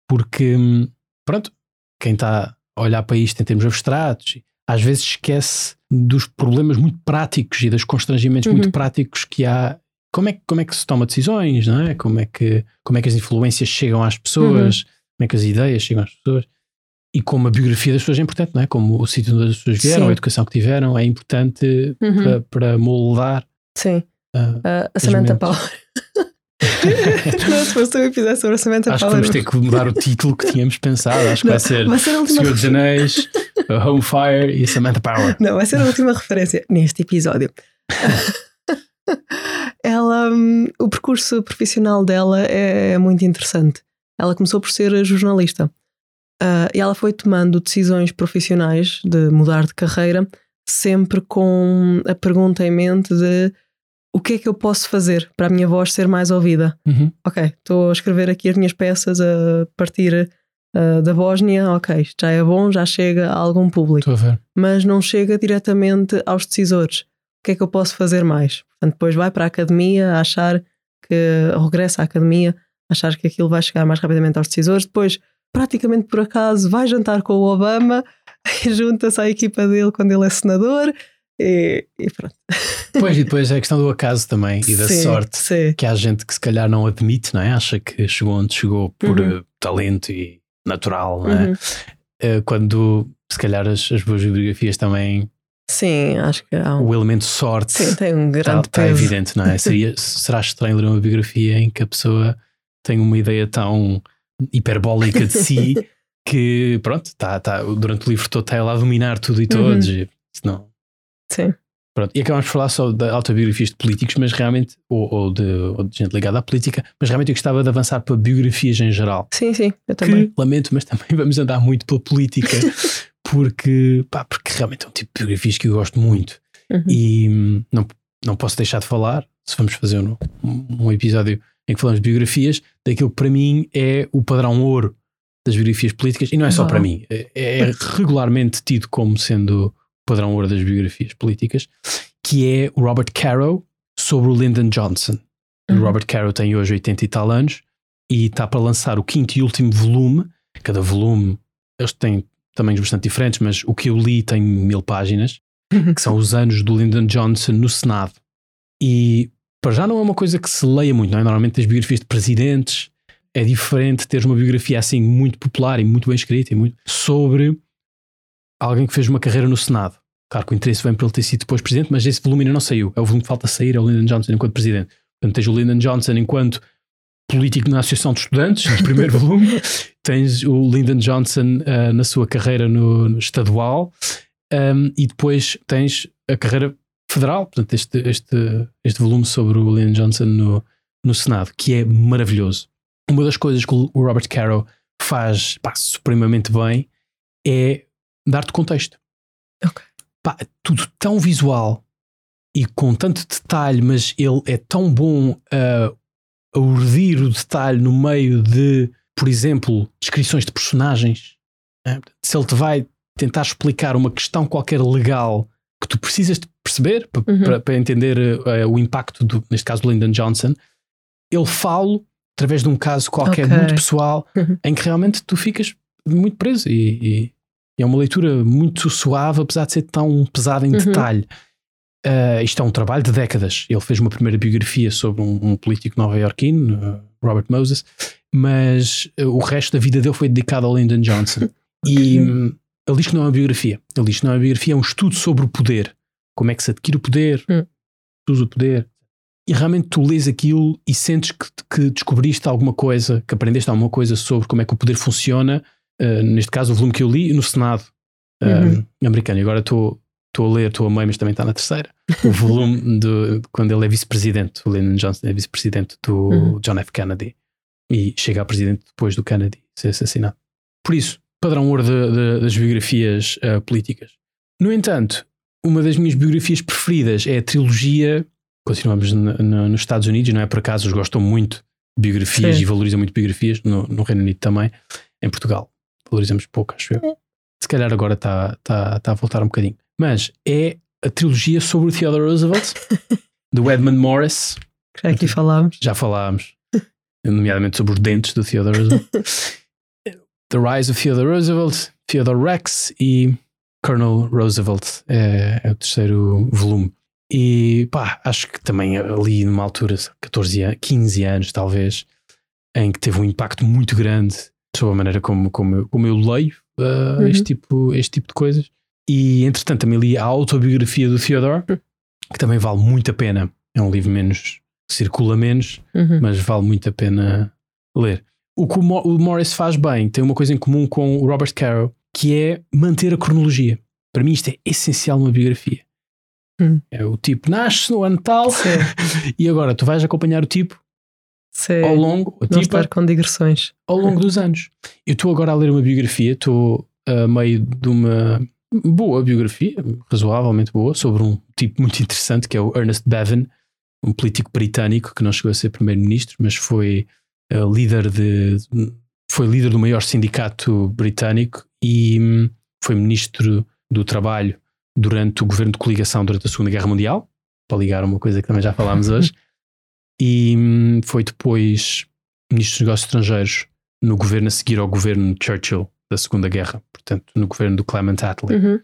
porque, hum, pronto, quem está a olhar para isto em termos abstratos, às vezes esquece dos problemas muito práticos e dos constrangimentos Uhum. muito práticos que há. Como é, que- como é que se toma decisões, não é? Como é que, como é que as influências chegam às pessoas, Uhum. como é que as ideias chegam às pessoas. E como a biografia das pessoas é importante, não é? Como o sítio onde as pessoas vieram, Sim. a educação que tiveram, é importante Uhum. para, para moldar. Sim. Ah, Ah, a Samantha. Power. Não, se fosse um episódio sobre a Samantha Acho que Power. vamos ter que mudar o título que tínhamos pensado. Acho que Não, vai ser vai ser última Senhor dos Anéis, Home Fire e Samantha Power. Não, vai ser a última referência neste episódio. ela, hum, o percurso profissional dela é muito interessante. Ela começou por ser jornalista Ah, e ela foi tomando decisões profissionais de mudar de carreira sempre com a pergunta em mente de o que é que eu posso fazer para a minha voz ser mais ouvida? Uhum. ok, estou a escrever aqui as minhas peças a partir ah, da Bósnia, ok, já é bom, já chega a algum público a ver. mas não chega diretamente aos decisores. O que é que eu posso fazer mais? Portanto, depois vai para a academia achar que, regressa à academia, achar que aquilo vai chegar mais rapidamente aos decisores. Depois, praticamente por acaso, vai jantar com o Obama e junta-se à equipa dele quando ele é senador e, e pronto. Pois, e depois é a questão do acaso também e da Sim, sorte. Sim. Que há gente que se calhar não admite, não é? Acha que chegou onde chegou por Uhum. eh, talento e natural, não é? Uhum. Eh, Quando se calhar as, as boas biografias também, Sim, acho que há um. o elemento sorte Sim, tem um está, grande está peso. evidente, não é? Seria, será estranho ler uma biografia em que a pessoa tem uma ideia tão hiperbólica de si que, pronto, está, está, durante o livro todo está ela a dominar tudo e todos. Uhum. E, senão, Sim. Pronto, e acabamos de falar só de autobiografias de políticos, mas realmente, ou, ou de, ou de gente ligada à política, mas realmente eu gostava de avançar para biografias em geral. sim, sim, eu Que, também. lamento, mas também vamos andar muito pela política, porque, pá, porque realmente é um tipo de biografias que eu gosto muito. Uhum. E hum, não, não posso deixar de falar, se vamos fazer um, um episódio em que falamos de biografias, daquilo que para mim é o padrão ouro das biografias políticas, e não é só Uau. para mim, é, é regularmente tido como sendo padrão ouro das biografias políticas, que é o Robert Caro sobre o Lyndon Johnson. O Uhum. Robert Caro tem hoje 80 e tal anos e está para lançar o quinto e último volume. Cada volume, eles têm tamanhos bastante diferentes, mas o que eu li tem mil páginas, que são os anos do Lyndon Johnson no Senado. E para já não é uma coisa que se leia muito, não é? Normalmente as biografias de presidentes é diferente teres uma biografia assim muito popular e muito bem escrita e muito sobre alguém que fez uma carreira no Senado. Claro que o interesse vem por ele ter sido depois presidente, mas esse volume ainda não saiu. É o volume que falta sair, é o Lyndon Johnson enquanto presidente. Portanto, tens o Lyndon Johnson enquanto político na Associação de Estudantes, no primeiro volume. Tens o Lyndon Johnson ah, na sua carreira no, no estadual. Um, e depois tens a carreira federal, portanto, este, este, este volume sobre o Lyndon Johnson no, no Senado, que é maravilhoso. Uma das coisas que o Robert Caro faz pá, supremamente bem é dar-te contexto. Pá, tudo tão visual e com tanto detalhe, mas ele é tão bom a, a urdir o detalhe no meio de, por exemplo, descrições de personagens. né? Se ele te vai tentar explicar uma questão qualquer legal que tu precisas de perceber Uhum. para, para entender eh, o impacto, do, neste caso, do Lyndon Johnson, ele fala através de um caso qualquer Ok. muito pessoal Uhum. em que realmente tu ficas muito preso e- e é uma leitura muito suave, apesar de ser tão pesada em Uhum. detalhe. Uh, isto é um trabalho de décadas. Ele fez uma primeira biografia sobre um, um político nova-iorquino, uh, Robert Moses, mas uh, o resto da vida dele foi dedicado ao Lyndon Johnson. E hum, ele diz que não é uma biografia. Ele diz que não é uma biografia, é um estudo sobre o poder. Como é que se adquire o poder, Hum. se usa o poder. E realmente tu lês aquilo e sentes que, que descobriste alguma coisa, que aprendeste alguma coisa sobre como é que o poder funciona. Uh, neste caso, o volume que eu li no Senado uh, Uhum. americano. E agora estou estou a ler, estou a meio, mas também está na terceira. O volume de quando ele é vice-presidente, o Lyndon Johnson é vice-presidente do Uhum. John F. Kennedy e chega a presidente depois do Kennedy ser assassinado. Por isso, padrão ouro de- de- das biografias uh, políticas. No entanto, uma das minhas biografias preferidas é a trilogia. Continuamos na- na- nos Estados Unidos, não é por acaso, eles gostam muito de biografias Sim. e valorizam muito biografias, no, no Reino Unido também. Em Portugal, valorizamos pouco, acho eu. Se calhar agora está tá, tá a voltar um bocadinho. Mas é a trilogia sobre o Theodore Roosevelt, do Edmund Morris. Já aqui falámos. Já falámos, nomeadamente sobre os dentes do Theodore Roosevelt. The Rise of Theodore Roosevelt, Theodore Rex e Colonel Roosevelt é, é o terceiro volume. E pá, acho que também ali numa altura, 14 anos, 15 anos talvez, em que teve um impacto muito grande sobre a maneira como, como, eu, como eu leio uh, Uhum. este, tipo, este tipo de coisas. E entretanto também li a autobiografia do Theodore, que também vale muito a pena. É um livro menos, circula menos, Uhum. mas vale muito a pena ler. O que o, Mo- o Morris faz bem tem uma coisa em comum com o Robert Caro, que é manter a cronologia. Para mim, isto é essencial numa biografia. Hum. É o tipo, nasce no ano tal e agora tu vais acompanhar o tipo sim. ao longo, Não tipo, estar com digressões. ao longo dos anos. Eu estou agora a ler uma biografia, estou a meio de uma boa biografia, razoavelmente boa, sobre um tipo muito interessante que é o Ernest Bevin, um político britânico que não chegou a ser primeiro-ministro, mas foi eh, líder de foi líder do maior sindicato britânico e hum, foi ministro do trabalho durante o governo de coligação durante a Segunda Guerra Mundial, para ligar uma coisa que também já falámos hoje, e hum, foi depois ministro dos Negócios Estrangeiros no governo a seguir ao governo Churchill da Segunda Guerra, portanto, no governo do Clement Attlee. Uhum.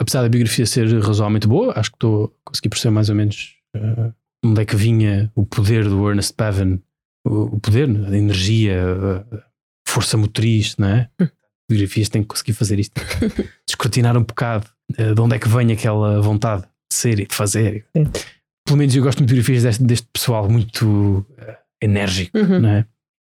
Apesar da biografia ser razoavelmente boa, acho que estou a conseguir perceber mais ou menos eh, onde é que vinha o poder do Ernest Bevin, o, o poder, né, a energia, a- força motriz, não é? Biografias têm que conseguir fazer isto, descortinar um bocado eh, de onde é que vem aquela vontade de ser e de fazer. Sim. Pelo menos eu gosto muito de biografias deste, deste pessoal muito eh, enérgico, Uhum. não é?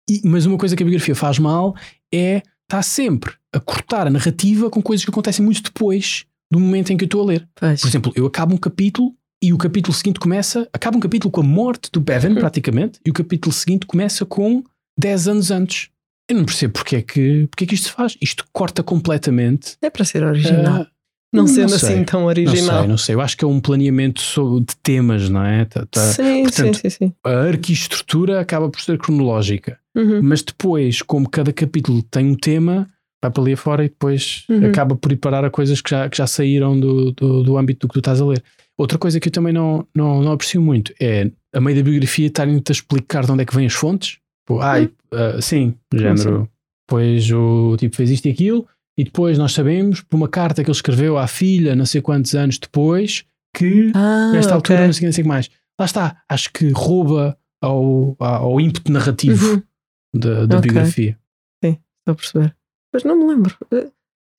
E- mas uma coisa que a biografia faz mal é estar sempre a cortar a narrativa com coisas que acontecem muito depois do momento em que eu estou a ler. Pois. Por exemplo, eu acabo um capítulo e o capítulo seguinte começa. Acaba um capítulo com a morte do Bevan, Uhum. praticamente, e o capítulo seguinte começa com 10 anos antes. Eu não percebo porque é que, porque é que isto se faz. Isto corta completamente. É para ser original. ah, Não sendo sei. assim tão Não original. sei, não sei. Eu acho que é um planeamento de temas, não é? Tá- tá- Sim, portanto, sim, sim, sim. A arquitetura acaba por ser cronológica, Uhum. mas depois, como cada capítulo tem um tema, vai para ali afora e depois Uhum. acaba por ir parar a coisas que já, que já saíram do, do, do âmbito do que tu estás a ler. Outra coisa que eu também não, não, não aprecio muito é, a meio da biografia, estarem-te a explicar de onde é que vêm as fontes. Pô, ai, ah, sim, género. Pois o tipo fez isto e aquilo, e depois nós sabemos, por uma carta que ele escreveu à filha, não sei quantos anos depois, que Ah, nesta altura ok. não sei, não sei mais. Lá está, acho que rouba ao, ao ímpeto narrativo Uhum. da, da Ok. biografia. Estou a perceber. Mas não me lembro.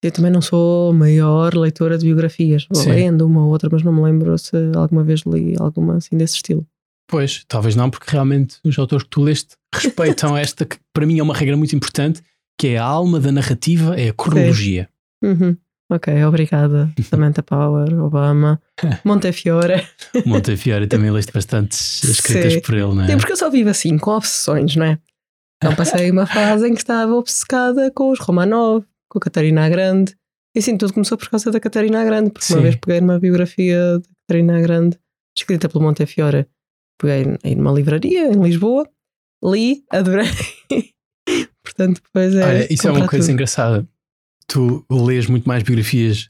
Eu também não sou a maior leitora de biografias. Vou Sim. lendo uma ou outra, mas não me lembro se alguma vez li alguma assim desse estilo. Pois, talvez não, porque realmente os autores que tu leste respeitam esta, que para mim é uma regra muito importante, que é a alma da narrativa, é a cronologia. Uhum. Ok, obrigada. Samantha Power, Obama, Montefiore. Montefiore também leste bastantes escritas Sim. por ele, não é? Sim, porque eu só vivo assim, com obsessões, não é? Então passei uma fase em que estava obcecada com os Romanov, com a Catarina a Grande. E sim, tudo começou por causa da Catarina a Grande, porque uma Sim. vez peguei numa biografia da Catarina a Grande, escrita pelo Montefiore. Peguei aí numa livraria em Lisboa, li, adorei. Portanto, depois é. Olha, isso é uma coisa tudo. engraçada. Tu lês muito mais biografias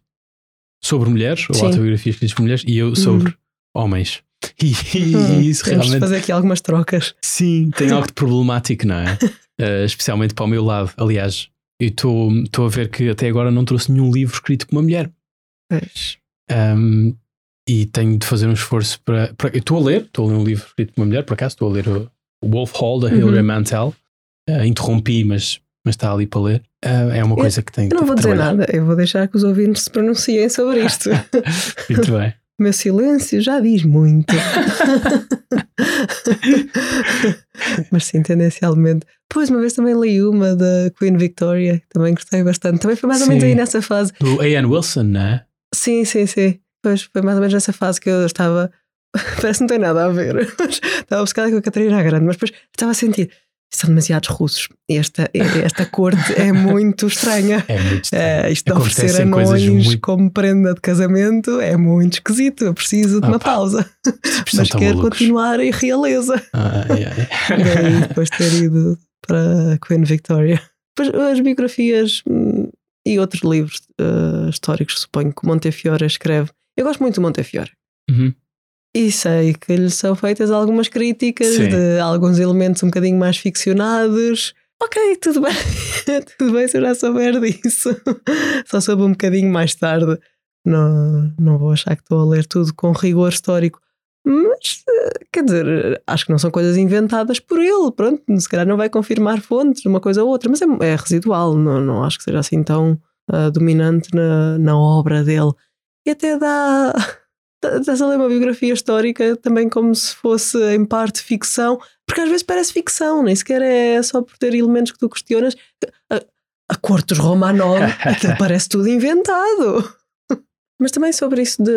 sobre mulheres, ou Sim. autobiografias escritas por mulheres, e eu sobre homens. E, e Hum, isso de realmente fazer aqui algumas trocas. Sim, tem algo de problemático, não é? Eh, especialmente para o meu lado. Aliás, eu estou a ver que até agora não trouxe nenhum livro escrito por uma mulher. Um, e tenho de fazer um esforço para. para- eu estou a ler, estou a ler um livro escrito por uma mulher, por acaso estou a ler o, o Wolf Hall da Uhum. Hilary Mantel. Eh, interrompi, mas, mas está ali para ler. Eh, é uma Eu- coisa que tem Eu não vou dizer nada, eu vou deixar que os ouvintes se pronunciem sobre isto. Muito bem. Meu silêncio já diz muito. Mas sim, tendencialmente. Pois, uma vez também li uma da Queen Victoria, também gostei bastante. Também foi mais ou menos Sim. aí nessa fase. Do A.N. Wilson, não é? Sim, sim, sim. Pois, foi mais ou menos nessa fase que eu estava. Parece que não tem nada a ver. Estava obcecada com a Catarina Grande, mas depois estava a sentir. São demasiados russos. Esta, esta corte é muito estranha. É muito estranho. É, isto de oferecer anões muito- como prenda de casamento é muito esquisito. Eu preciso de uma Ah, pá. pausa. Mas quero malucos. continuar em realeza. Ah, é, é. Daí depois ter ido para Queen Victoria. Depois, as biografias hum, e outros livros eh, históricos, suponho que Montefiore escreve. Eu gosto muito do Montefiore. Uhum. E sei que lhe são feitas algumas críticas Sim. de alguns elementos um bocadinho mais ficcionados. Ok, tudo bem. tudo bem se eu já souber disso. Só soube um bocadinho mais tarde. Não, não vou achar que estou a ler tudo com rigor histórico. Mas, eh, quer dizer, acho que não são coisas inventadas por ele. Pronto, se calhar não vai confirmar fontes, uma coisa ou outra, mas é, é residual. Não, não acho que seja assim tão ah, dominante na, na obra dele. E até dá. Estás a ler uma biografia histórica também como se fosse em parte ficção, porque às vezes parece ficção, nem sequer é só por ter elementos que tu questionas. A, a corte dos Romanov, aquilo parece tudo inventado. Mas também sobre isso de,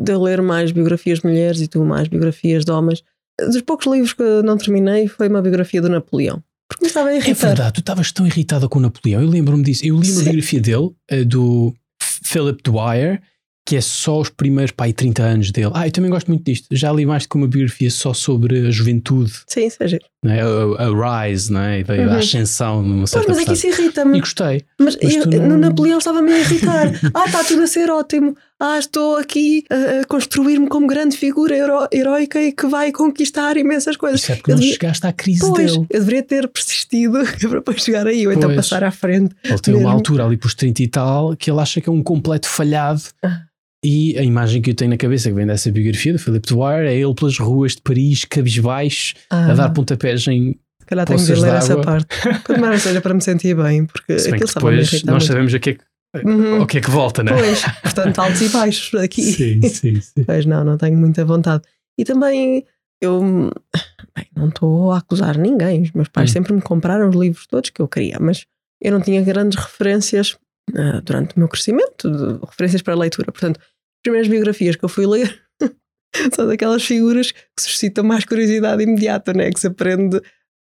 de eu ler mais biografias de mulheres e tu mais biografias de homens. Dos poucos livros que não terminei foi uma biografia do Napoleão. Porque me estava a É irritar. verdade, tu estavas tão irritada com o Napoleão. Eu lembro-me disso. Eu li uma Sim. biografia dele, eh, do Philip Dwyer, que é só os primeiros pai 30 anos dele. Ah, eu também gosto muito disto. Já li mais do que uma biografia só sobre a juventude, Sim, seja. não é? a, a rise, não é? E Uhum. a ascensão numa Pois, certa mas é que isso E irrita-me. gostei. Mas, Mas eu- não- no Napoleão estava-me a irritar. ah, está tudo a ser ótimo. Ah, estou aqui a, a construir-me como grande figura hero- heroica e que vai conquistar imensas coisas. Isso é porque Eu não devia- chegaste à crise Pois, dele. eu deveria ter persistido para depois chegar aí, ou então Pois. passar à frente. Ele tem uma mesmo. altura ali por 30 e tal que ele acha que é um completo falhado. Ah. E a imagem que eu tenho na cabeça que vem dessa biografia do Philip Dwyer é ele pelas ruas de Paris, cabisbaixo, Ah, a dar pontapés em. se calhar tenho de ler essa parte. Quando mais seja para me sentir bem, porque Se bem que aquilo me depois nós sabemos o que, é que, Uhum. o que é que volta, não é? Pois, portanto, altos e baixos aqui. Sim, sim, sim. Pois não, não tenho muita vontade. E também eu bem, não estou a acusar ninguém. Os meus pais Hum. sempre me compraram os livros todos que eu queria, mas eu não tinha grandes referências ah, durante o meu crescimento, de- referências para a leitura. Portanto, as primeiras biografias que eu fui ler são daquelas figuras que suscitam mais curiosidade imediata, né? que se aprende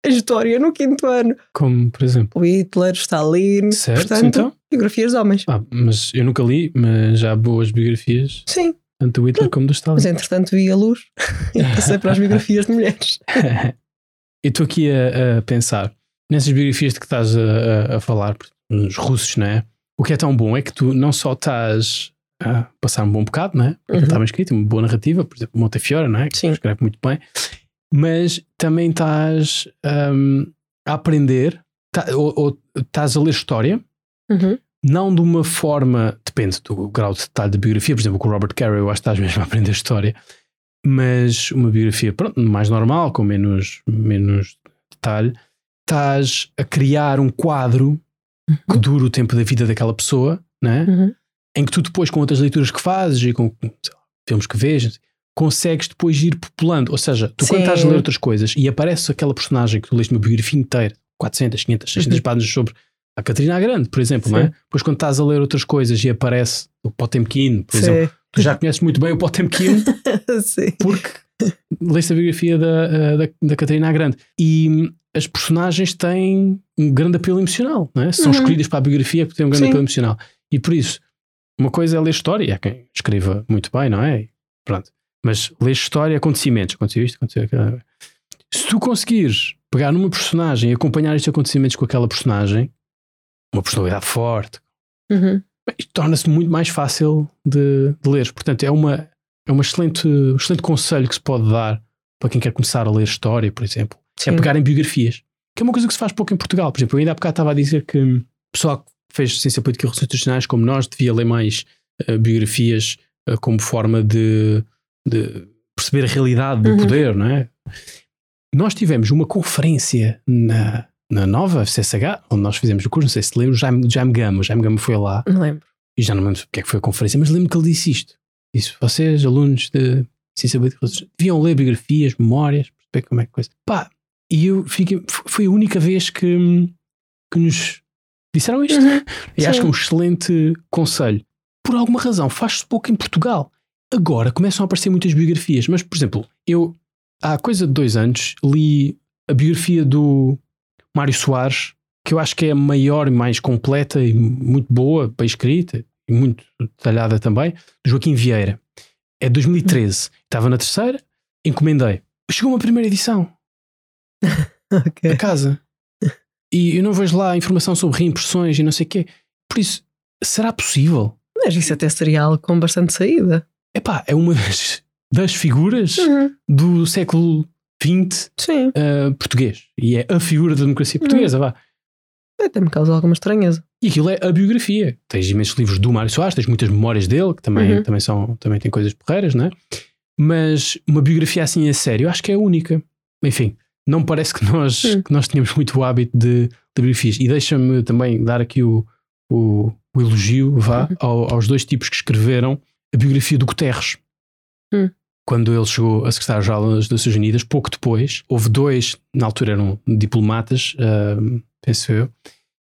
a história no quinto ano. Como, por exemplo. O Hitler, Stalin. Certo, portanto, então? Biografias de homens. Ah, mas eu nunca li, mas já há boas biografias, Sim, tanto do Hitler como do Stalin. mas entretanto vi a luz e passei para as biografias de mulheres. eu estou aqui a, a pensar nessas biografias de que estás a, a- a falar, os russos, não é? O que é tão bom é que tu não só estás a passar um bom bocado, não é? Porque Uhum. está bem escrito, uma boa narrativa, por exemplo, Montefiore, não é? Que Sim. escreve muito bem, mas também estás hum, a aprender, tá- ou, ou estás a ler história, Uhum. não de uma forma, depende do grau de detalhe da biografia, por exemplo, com o Robert Carey, eu acho que estás mesmo a aprender história, mas uma biografia pronto, mais normal, com menos, menos detalhe, estás a criar um quadro que dura o tempo da vida daquela pessoa, né? Uhum. em que tu depois, com outras leituras que fazes e com lá, filmes que vejas, consegues depois ir populando. Ou seja, tu quando Sim. estás a ler outras coisas e aparece aquela personagem que tu leste uma biografia inteira, 400, 500, 600 Uhum. páginas sobre a Catarina a Grande, por exemplo, não é? Depois quando estás a ler outras coisas e aparece o Potemkin, por exemplo, Sim. tu já conheces muito bem o Potemkin porque leste a biografia da, eh, da, da Catarina Grande. E hum, as personagens têm um grande apelo emocional, não é? São Uhum. escolhidas para a biografia porque têm um grande Sim. apelo emocional. E por isso, uma coisa é ler história, e há quem escreva muito bem, não é? Pronto. Mas ler história, acontecimentos. Aconteceu isto, aconteceu aquilo. Se tu conseguires pegar numa personagem e acompanhar estes acontecimentos com aquela personagem, uma personalidade forte, Uhum. torna-se muito mais fácil de, de ler. Portanto, é uma, é uma excelente, um excelente conselho que se pode dar para quem quer começar a ler história, por exemplo. É Sim. pegar em biografias. Que é uma coisa que se faz pouco em Portugal. Por exemplo, eu ainda há bocado estava a dizer que o pessoal que fez ciência política e relações internacionais, como nós, devia ler mais eh, biografias eh, como forma de, de perceber a realidade do Uhum. poder, não é? Nós tivemos uma conferência na, na nova CSH, onde nós fizemos o curso, não sei se lembro, o Jaime, Jaime Gama. O Jaime Gama foi lá Não lembro. e já não lembro porque é que foi a conferência, mas lembro que ele disse isto. Disse: vocês, alunos de ciência política, deviam ler biografias, memórias, perceber como é que coisa. Pá, e eu fiquei, foi a única vez que, que nos disseram isto. Uhum. E acho que é um excelente conselho. Por alguma razão, faz-se pouco em Portugal. Agora começam a aparecer muitas biografias, mas, por exemplo, eu há coisa de dois anos li a biografia do Mário Soares, que eu acho que é a maior e mais completa e muito boa, bem escrita e muito detalhada também, do Joaquim Vieira. É de 2013. Estava na terceira, encomendei. Chegou uma primeira edição Ok. a casa. E eu não vejo lá informação sobre reimpressões e não sei o quê. Por isso, será possível? Mas isso até seria algo com bastante saída. Epá, é uma das, das figuras Uhum. do século XX uh, português. E é a figura da democracia portuguesa, vá. Até me causa alguma estranheza. E aquilo é a biografia. Tens imensos livros do Mário Soares, tens muitas memórias dele, que também, Uhum. também, são, também têm coisas porreiras, não é? Mas uma biografia assim a sério, eu acho que é única. Enfim, não parece que nós, Hum. que nós tínhamos muito o hábito de, de biografias. E deixa-me também dar aqui o, o, o elogio vá, Uhum. ao- aos dois tipos que escreveram a biografia do Guterres. Hum. Quando ele chegou a secretário-geral das Nações Unidas, pouco depois, houve dois, na altura eram diplomatas, ah, penso eu,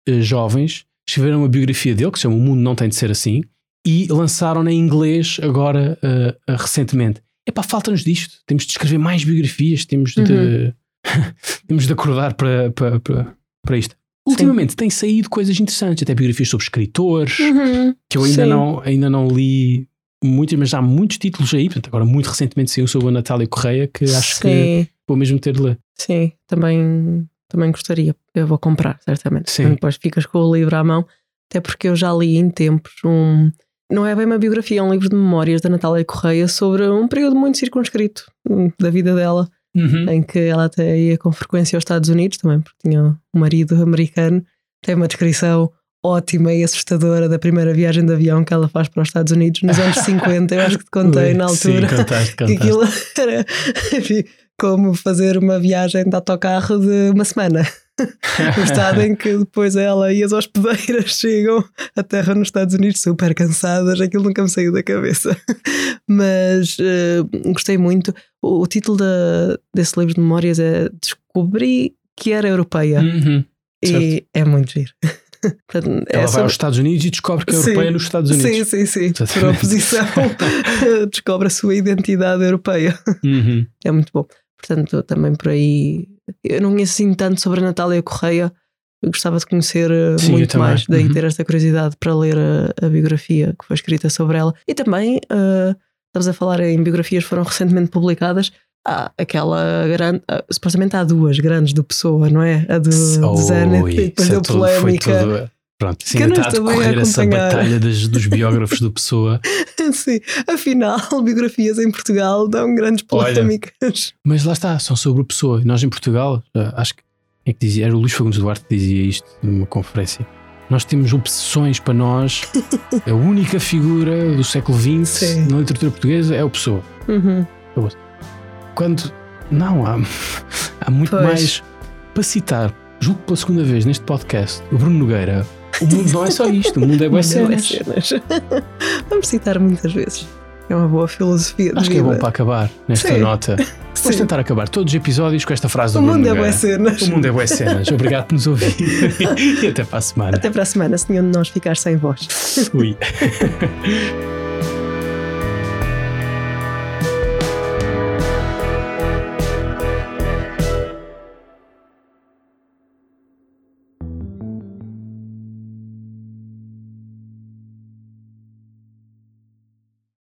eh, jovens, escreveram uma biografia dele, que se chama O Mundo Não Tem de Ser Assim, e lançaram-na em inglês agora, eh, eh, recentemente. Epá, falta-nos disto. Temos de escrever mais biografias, temos de, Uhum. temos de acordar para, para, para, para isto. Ultimamente têm saído coisas interessantes, até biografias sobre escritores, Uhum. que eu ainda Sim. não, ainda não li muitas, mas há muitos títulos aí. Portanto, agora muito recentemente saiu sobre a Natália Correia, que acho que Sim, vou mesmo ter de ler. sim, também, também gostaria. Eu vou comprar, certamente. Sim. Então Depois ficas com o livro à mão, até porque eu já li em tempos um. Não é bem uma biografia, é um livro de memórias da Natália Correia sobre um período muito circunscrito hum, da vida dela, Uhum. em que ela até ia com frequência aos Estados Unidos, também porque tinha um marido americano. Tem uma descrição ótima e assustadora da primeira viagem de avião que ela faz para os Estados Unidos nos anos 50. Eu acho que te contei na altura. Sim, contaste, que contaste. aquilo era enfim, como fazer uma viagem de autocarro de uma semana. No estado em que depois ela e as hospedeiras chegam à terra nos Estados Unidos super cansadas, aquilo nunca me saiu da cabeça. Mas eh, gostei muito. O, o título da- desse livro de memórias é Descobri que era europeia Uhum. e é muito giro. Portanto, é Ela vai sobre- aos Estados Unidos e descobre que é Sim. europeia nos Estados Unidos. Sim, sim, sim. Por oposição, descobre a sua identidade europeia. Uhum. É muito bom. Portanto, também por aí. Eu não conheço assim tanto sobre a Natália Correia, Eu gostava de conhecer uh, Sim, muito mais, daí Uhum. ter esta curiosidade para ler a, a biografia que foi escrita sobre ela. E também, uh, estamos a falar em biografias que foram recentemente publicadas. Há aquela grande, ah, supostamente há duas grandes do Pessoa, não é? A do, do Zenit, e depois isso é polémica. todo- Pronto, sim, está a decorrer essa batalha das- dos biógrafos do Pessoa. Sim, afinal, biografias em Portugal dão grandes polémicas. Mas lá está, são sobre o Pessoa. Nós em Portugal, ah, acho que é que dizia? Era o Luís Fagundes Duarte que dizia isto numa conferência. Nós temos obsessões para nós. A única figura do século XX Sim. na literatura portuguesa é o Pessoa. Uhum. Quando. Não, há, há muito Pois. mais. Para citar, julgo pela segunda vez neste podcast, o Bruno Nogueira. O mundo não é só isto, o mundo é boas é cenas. cenas. Vamos citar muitas vezes. É uma boa filosofia de Acho que é vida. bom para acabar nesta Sim. nota. Vamos tentar acabar todos os episódios com esta frase do O Bruno mundo é boas cenas. O mundo é boas cenas. Obrigado por nos ouvir e até para a semana. Até para a semana, se nenhum de nós ficar sem voz. Fui.